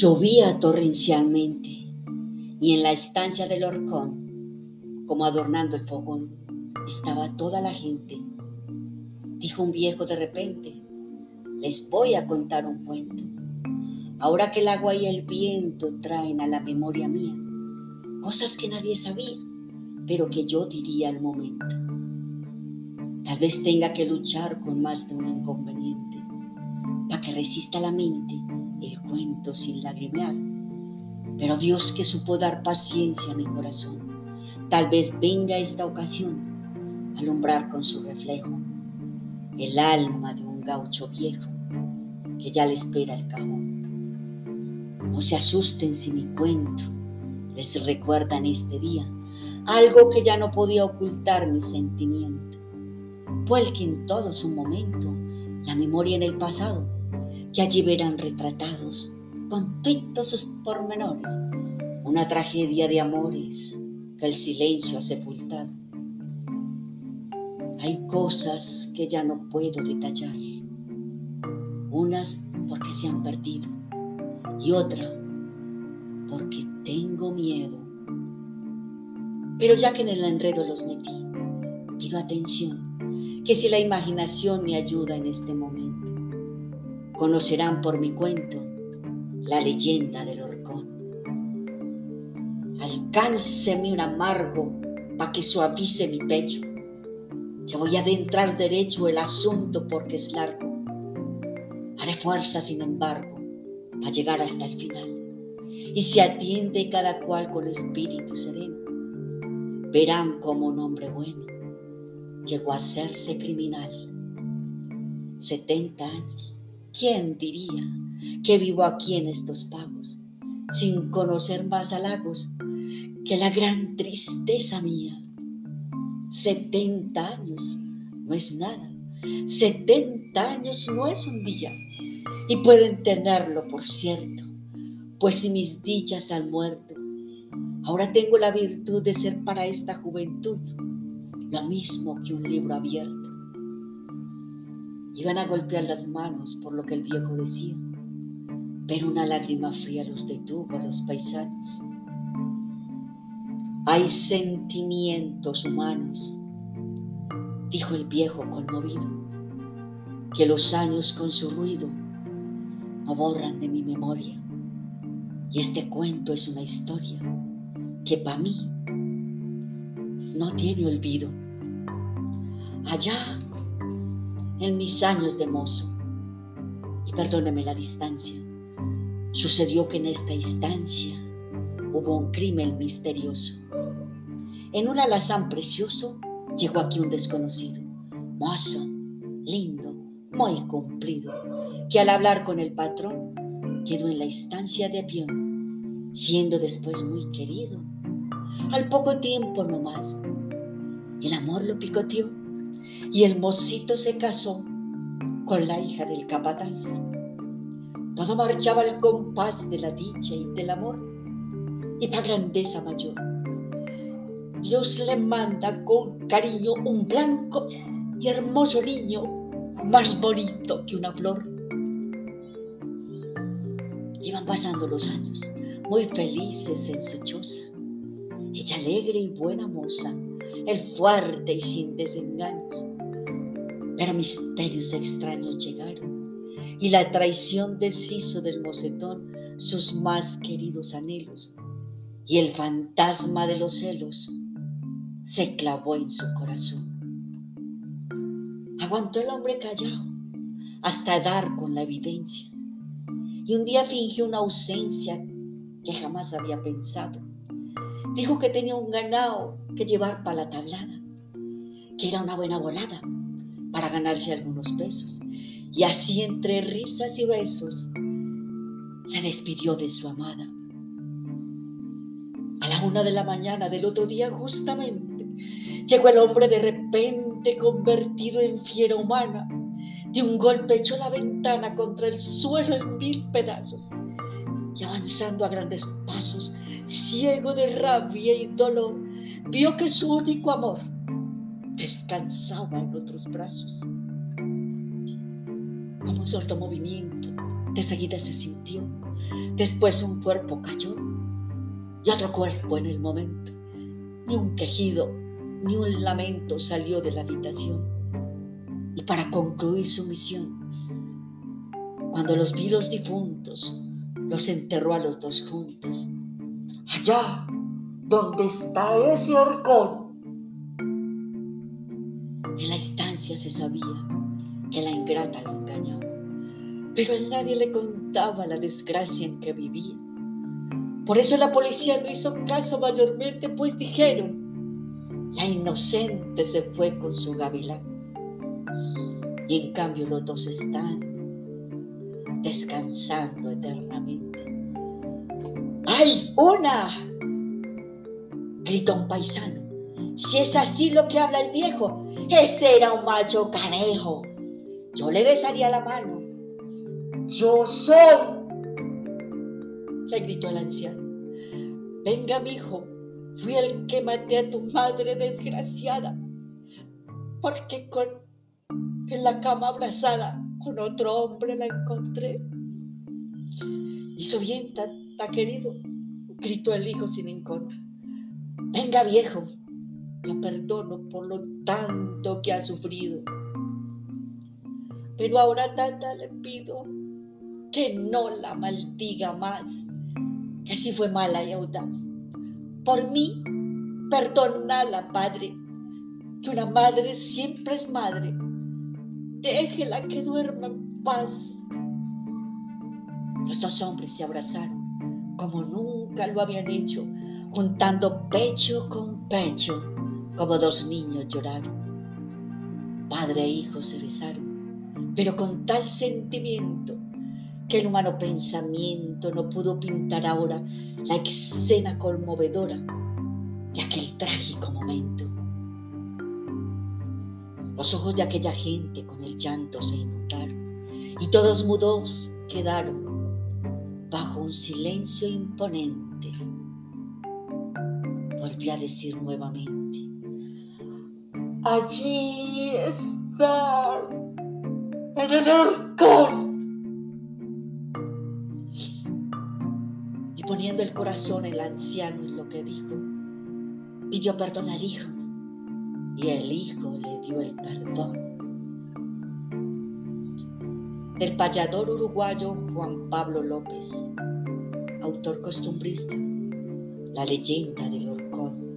Llovía torrencialmente y en la estancia del horcón, como adornando el fogón, estaba toda la gente. Dijo un viejo de repente, les voy a contar un cuento. Ahora que el agua y el viento traen a la memoria mía cosas que nadie sabía, pero que yo diría al momento. Tal vez tenga que luchar con más de un inconveniente para que resista la mente el cuento sin lagrimear. Pero Dios que supo dar paciencia a mi corazón, tal vez venga esta ocasión a alumbrar con su reflejo el alma de un gaucho viejo que ya le espera el cajón. No se asusten si mi cuento les recuerda en este día algo que ya no podía ocultar mi sentimiento. Vuelque en todo su momento la memoria en el pasado que allí verán retratados con todos sus pormenores una tragedia de amores que el silencio ha sepultado. Hay cosas que ya no puedo detallar, unas porque se han perdido y otra porque tengo miedo. Pero ya que en el enredo los metí, pido atención, que si la imaginación me ayuda en este momento, conocerán por mi cuento la leyenda del horcón. Alcánceme un amargo para que suavice mi pecho, que voy a adentrar derecho el asunto porque es largo. Haré fuerza, sin embargo, para llegar hasta el final. Y si atiende cada cual con espíritu sereno, verán como un hombre bueno llegó a hacerse criminal. 70 años ¿Quién diría que vivo aquí en estos pagos, sin conocer más halagos que la gran tristeza mía? Setenta años no es nada, setenta años no es un día, y pueden tenerlo por cierto, pues si mis dichas han muerto, ahora tengo la virtud de ser para esta juventud lo mismo que un libro abierto Iban a golpear las manos por lo que el viejo decía, pero una lágrima fría los detuvo a los paisanos. Hay sentimientos humanos, dijo el viejo conmovido, que los años con su ruido no borran de mi memoria. Y este cuento es una historia que para mí no tiene olvido. Allá en mis años de mozo. Y perdóneme la distancia. Sucedió que en esta instancia hubo un crimen misterioso. En un alazán precioso llegó aquí un desconocido, mozo, lindo, muy cumplido, que al hablar con el patrón quedó en la instancia de avión, siendo después muy querido. Al poco tiempo no más, el amor lo picoteó y el mocito se casó con la hija del capataz. Todo marchaba al compás de la dicha y del amor y para grandeza mayor. Dios le manda con cariño un blanco y hermoso niño, más bonito que una flor. Iban pasando los años, muy felices en su choza. Ella alegre y buena moza, el fuerte y sin desengaños. Pero misterios extraños llegaron y la traición deshizo del mocetón sus más queridos anhelos y el fantasma de los celos se clavó en su corazón. Aguantó el hombre callado hasta dar con la evidencia y un día fingió una ausencia que jamás había pensado. Dijo que tenía un ganado que llevar para la tablada, que era una buena volada para ganarse algunos pesos. Y así entre risas y besos se despidió de su amada. A la una de la mañana del otro día justamente llegó el hombre de repente convertido en fiera humana. De un golpe echó la ventana contra el suelo en mil pedazos y avanzando a grandes pasos, ciego de rabia y dolor, vio que su único amor descansaba en otros brazos. Como un sordo movimiento, de seguida se sintió Después un cuerpo cayó y otro cuerpo en el momento. Ni un quejido, ni un lamento salió de la habitación. Y para concluir su misión, cuando los vi los difuntos, los enterró a los dos juntos. Allá donde está ese horcón. En la estancia se sabía que la ingrata lo engañaba, pero a nadie le contaba la desgracia en que vivía. Por eso la policía no hizo caso mayormente, pues dijeron, la inocente se fue con su gavilán. Y en cambio los dos están descansando eternamente. ¡Ay, una! Gritó un paisano. Si es así lo que habla el viejo, ese era un macho canejo. Yo le besaría la mano. Yo soy, le gritó el anciano. Venga, mi hijo, fui el que maté a tu madre desgraciada, porque con, en la cama abrazada con otro hombre la encontré. Hizo bien, tata querido, gritó el hijo sin encontrar. Venga viejo, la perdono por lo tanto que ha sufrido. Pero ahora tata le pido que no la maldiga más, que si fue mala y audaz. Por mí, perdónala, padre, que una madre siempre es madre. Déjela que duerma en paz. Los dos hombres se abrazaron como nunca lo habían hecho juntando pecho con pecho, como dos niños lloraron. Padre e hijo se besaron, pero con tal sentimiento que el humano pensamiento no pudo pintar ahora la escena conmovedora de aquel trágico momento. Los ojos de aquella gente con el llanto se inundaron y todos mudos quedaron bajo un silencio imponente volví a decir nuevamente, allí está en el arcón. Y poniendo el corazón el anciano en lo que dijo, pidió perdón al hijo y el hijo le dio el perdón. Del payador uruguayo Juan Pablo López, autor costumbrista, la leyenda del horcón.